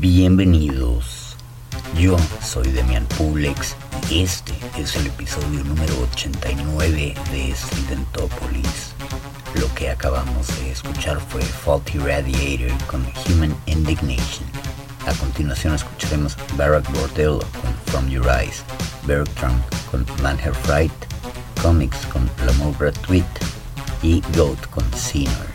Bienvenidos. Yo soy Demian Publix y este es el episodio número 89 de Studentopolis. Lo que acabamos de escuchar fue Faulty Radiator con Human Indignation. A continuación escucharemos Barack Bordello con From Your Eyes, Bertram con Manher Fright, Comics con L'amour gratuit y Goat con Sinner.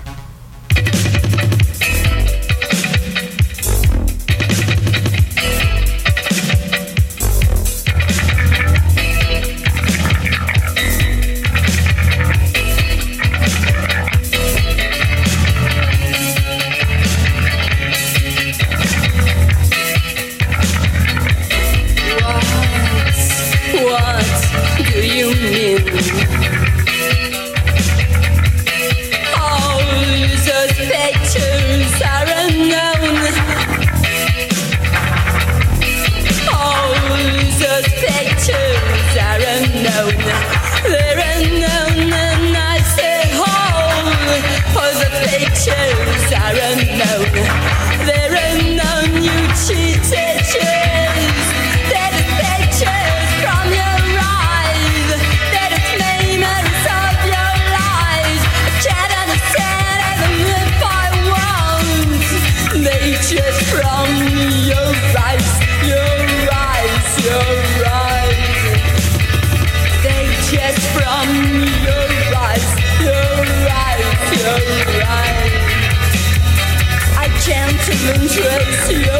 trace you.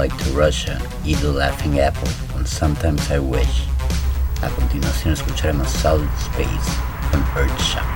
Satellite to Russia y The Laughing Apple and Sometimes I Wish. A continuación escucharemos Solid Space con Earthshock.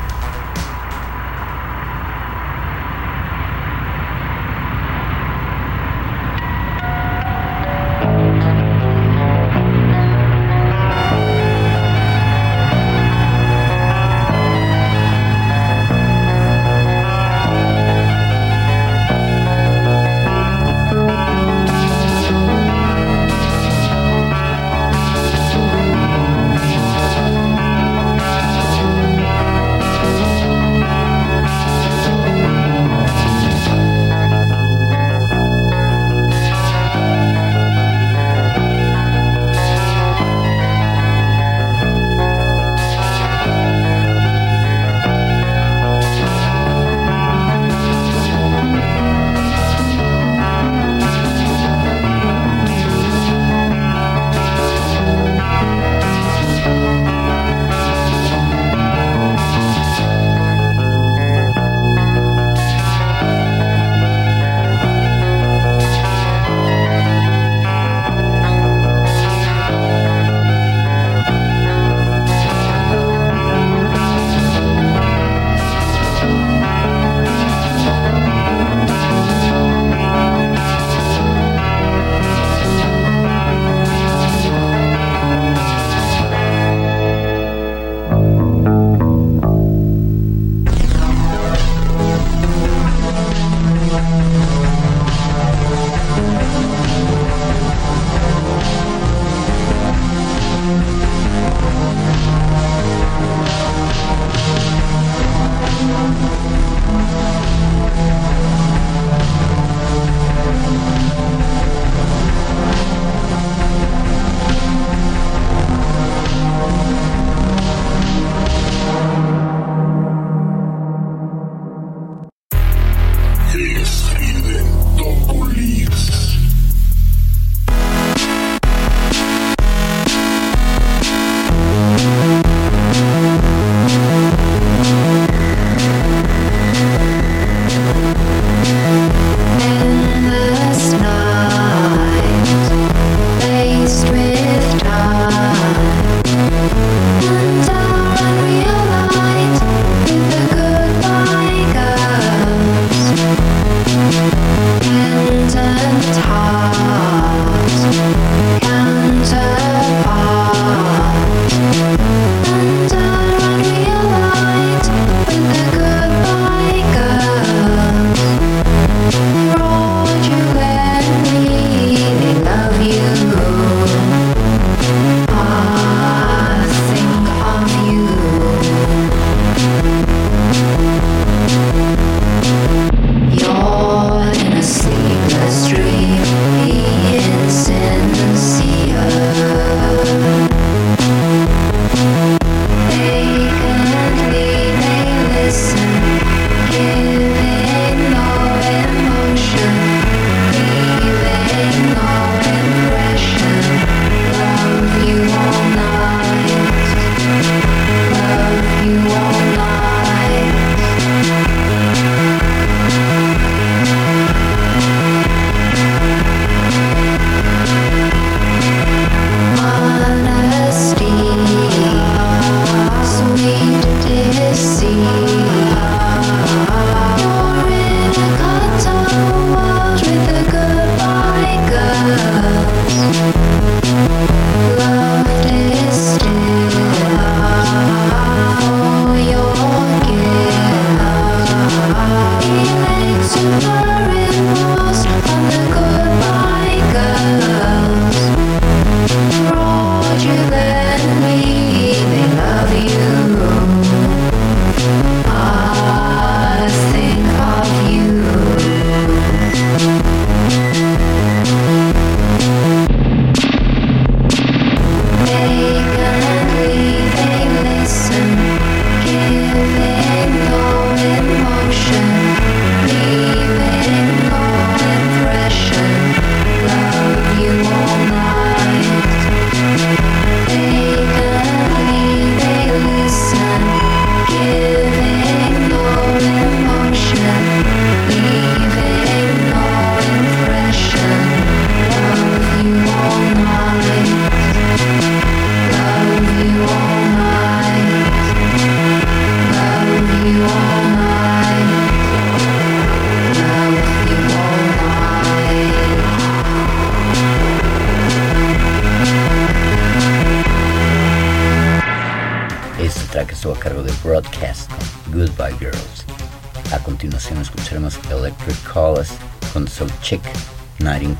Continuación escucharemos Electric Calls con So Chick,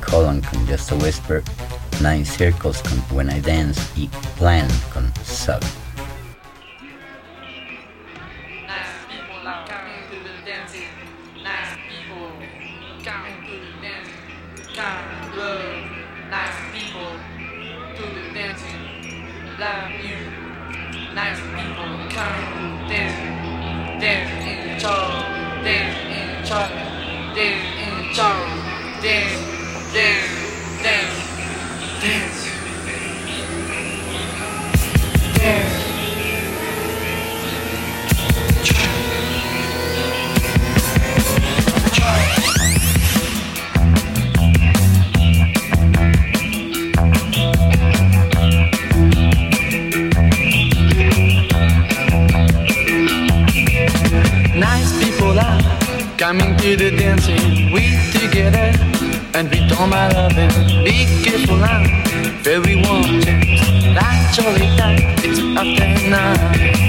Colon con Just a Whisper, Nine Circles con When I Dance y Plan con Sub. The dancing, we together, and we don't mind loving. Be careful now, very all it does, it's after night.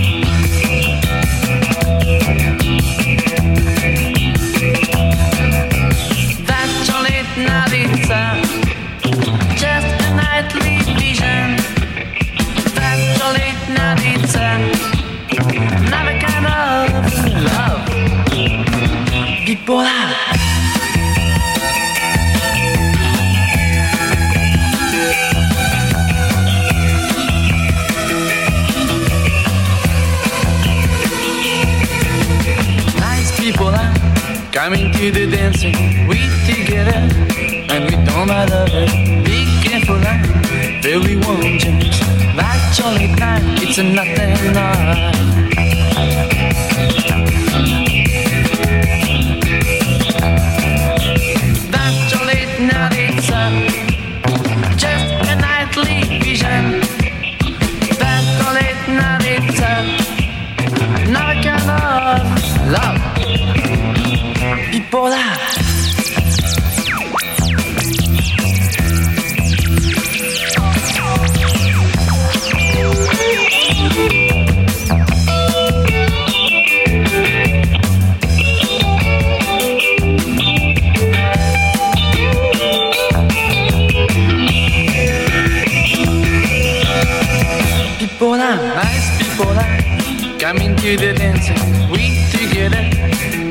Mind loving. Be careful now, very change. That's only time, it's a nothing night. People are nice people are coming to the dance. We together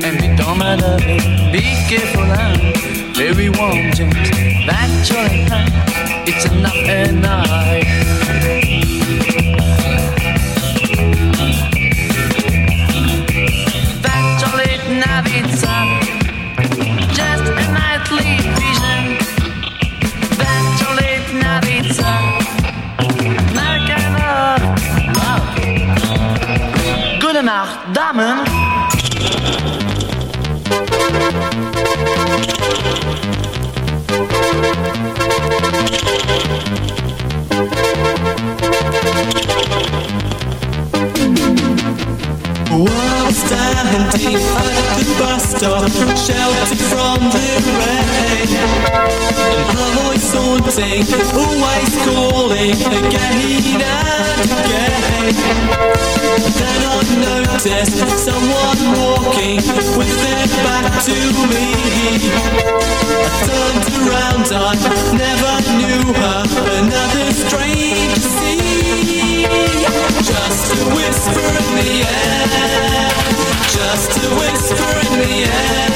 and we don't loving. Be careful now, very warm. That's your time. It's enough and night. The sheltered from the rain, and her voice haunting, always calling again and again. Then I noticed someone walking with their back to me. I turned around, I never knew her, another strange see. Just a whisper in the air, just a whisper in the air.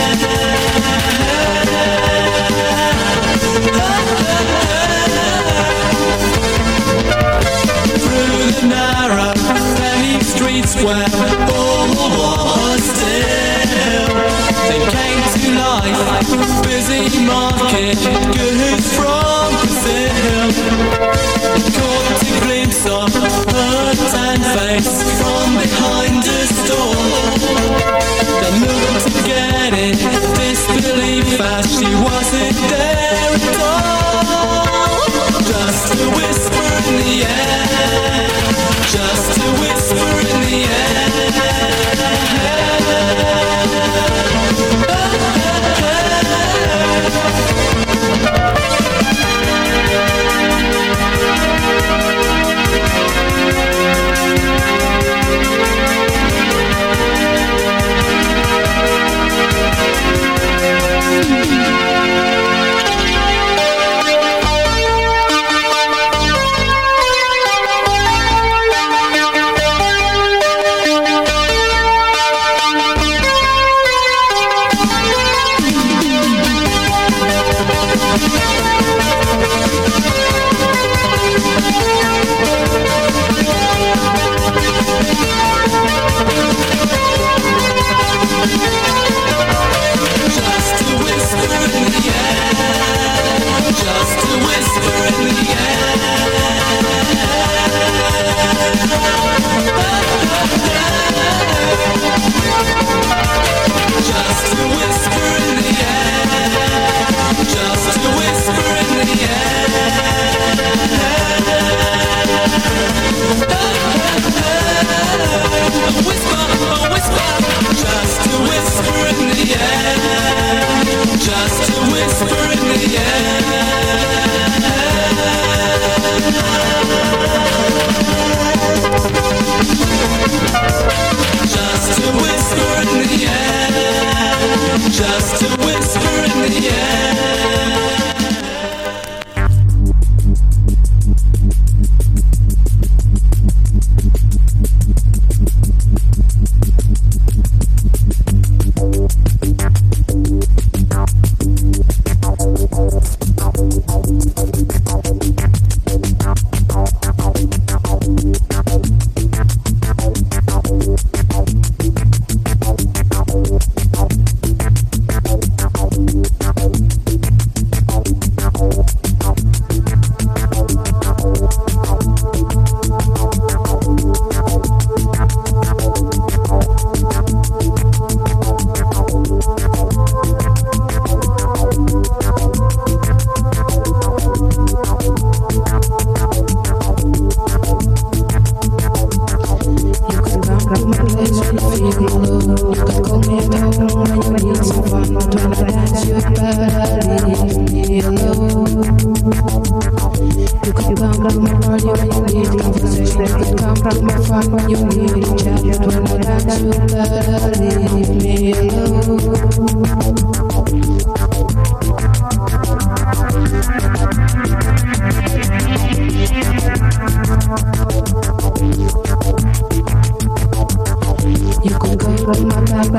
Through the narrow, paved streets where all was still, they came to life, busy market goods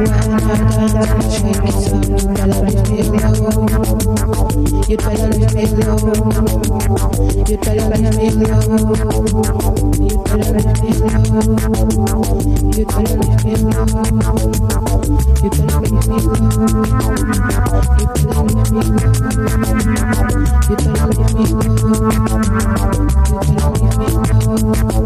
You tell me you love, you tell me you love.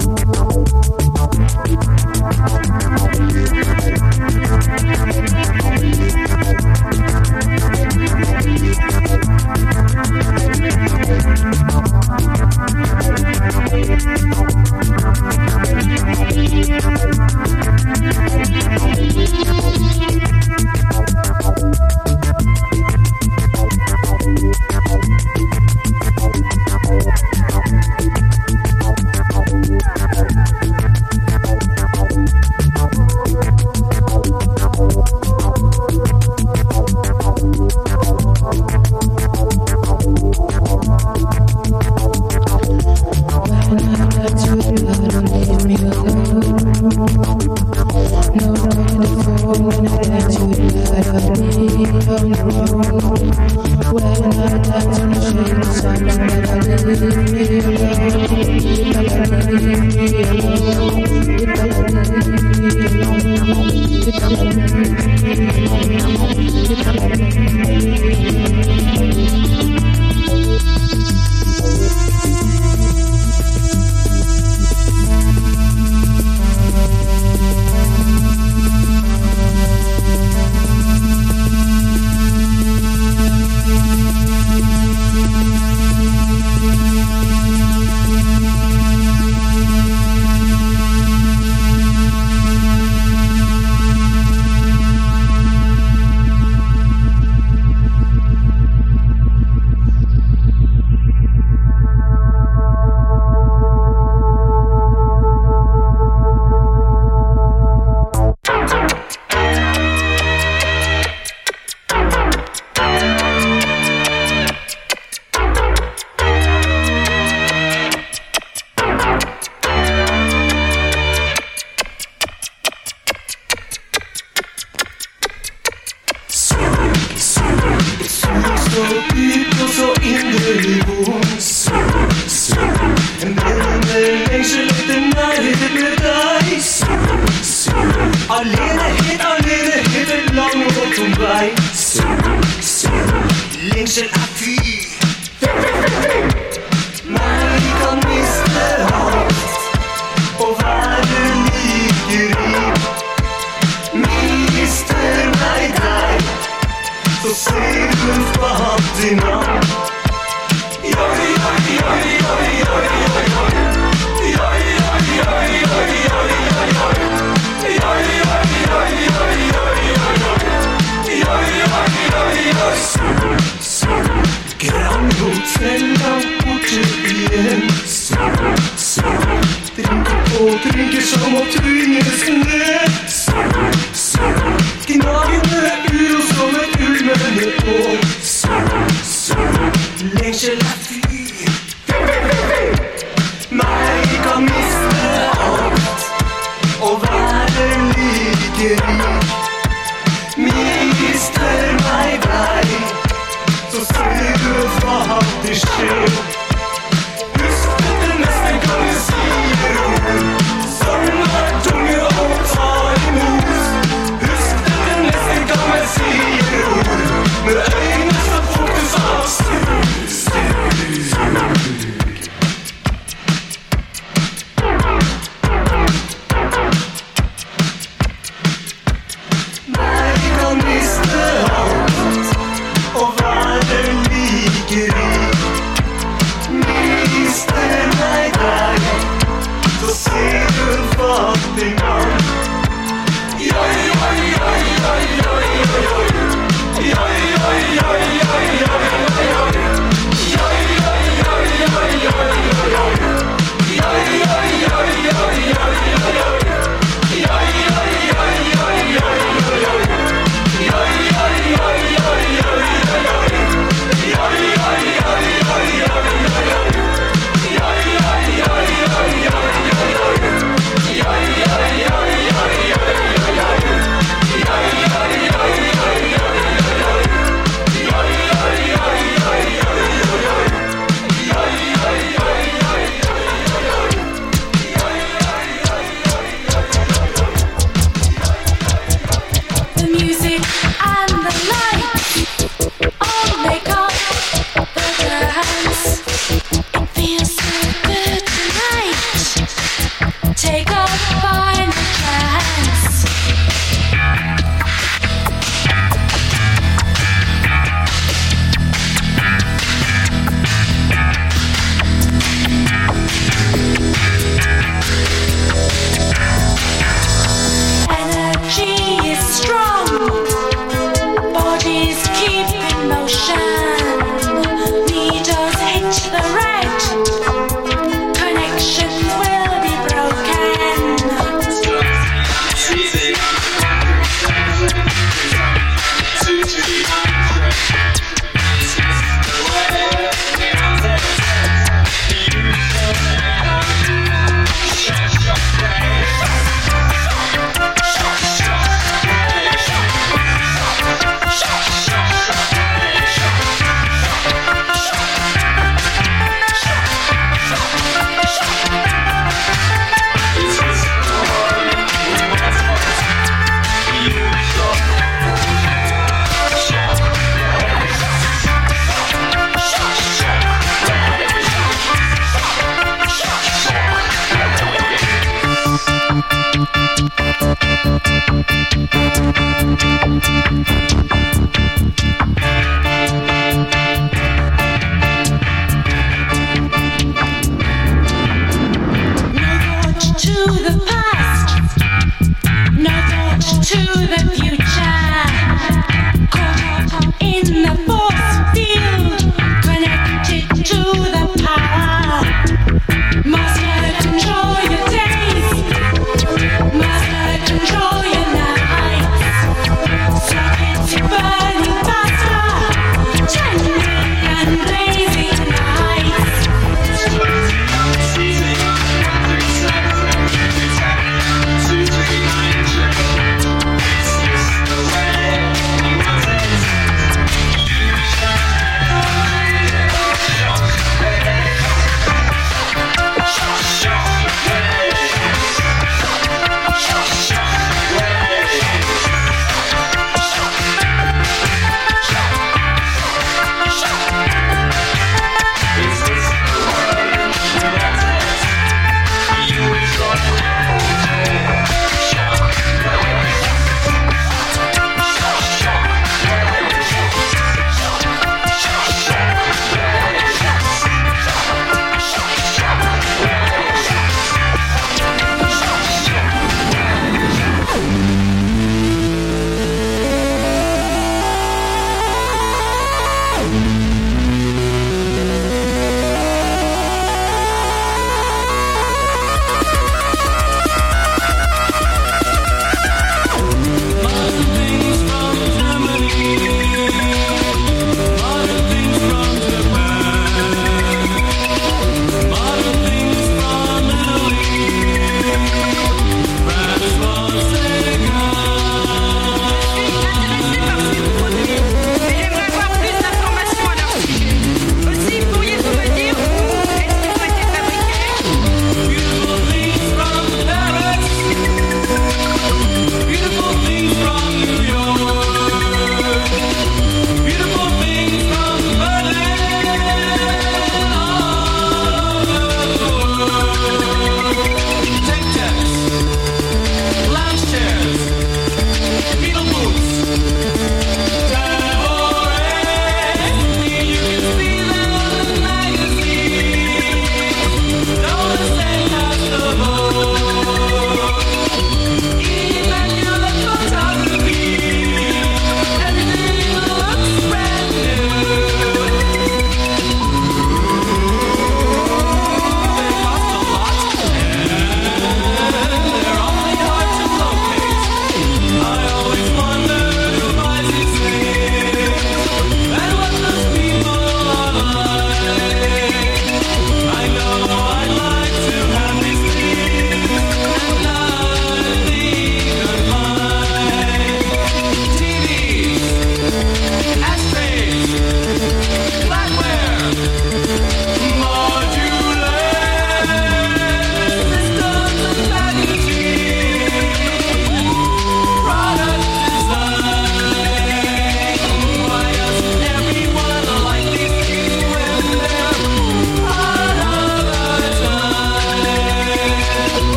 Ты дышит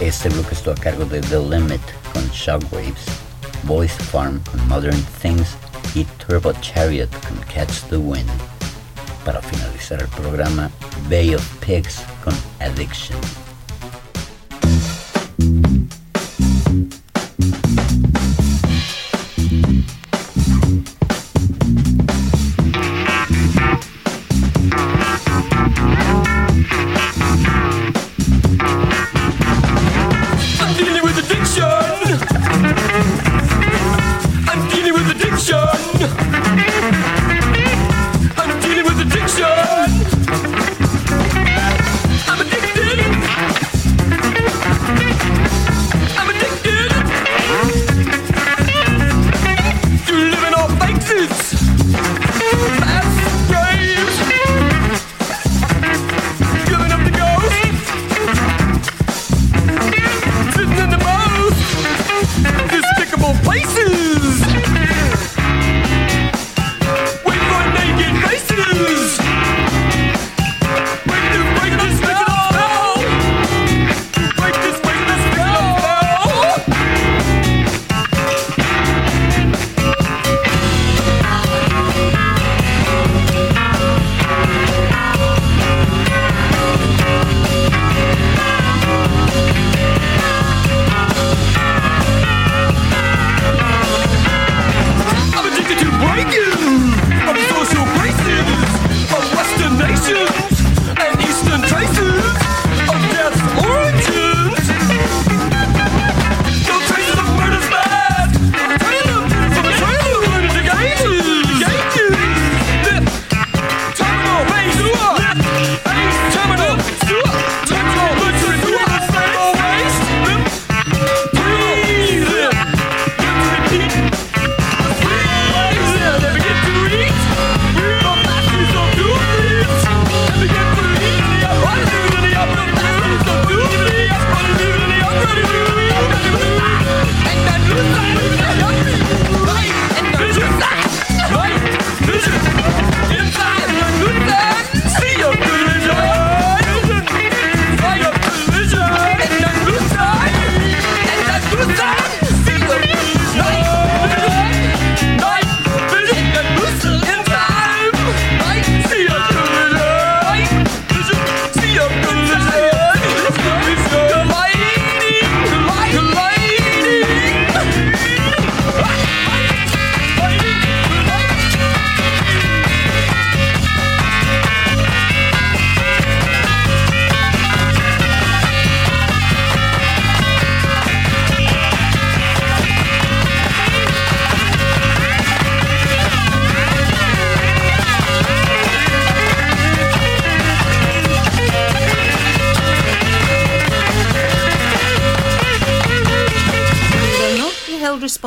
Este bloque estuvo a cargo de The Limit con Shockwaves, Voice Farm con Modern Things y Turbo Chariot con Catch the Wind. Para finalizar el programa, Bay of Pigs con Addiction.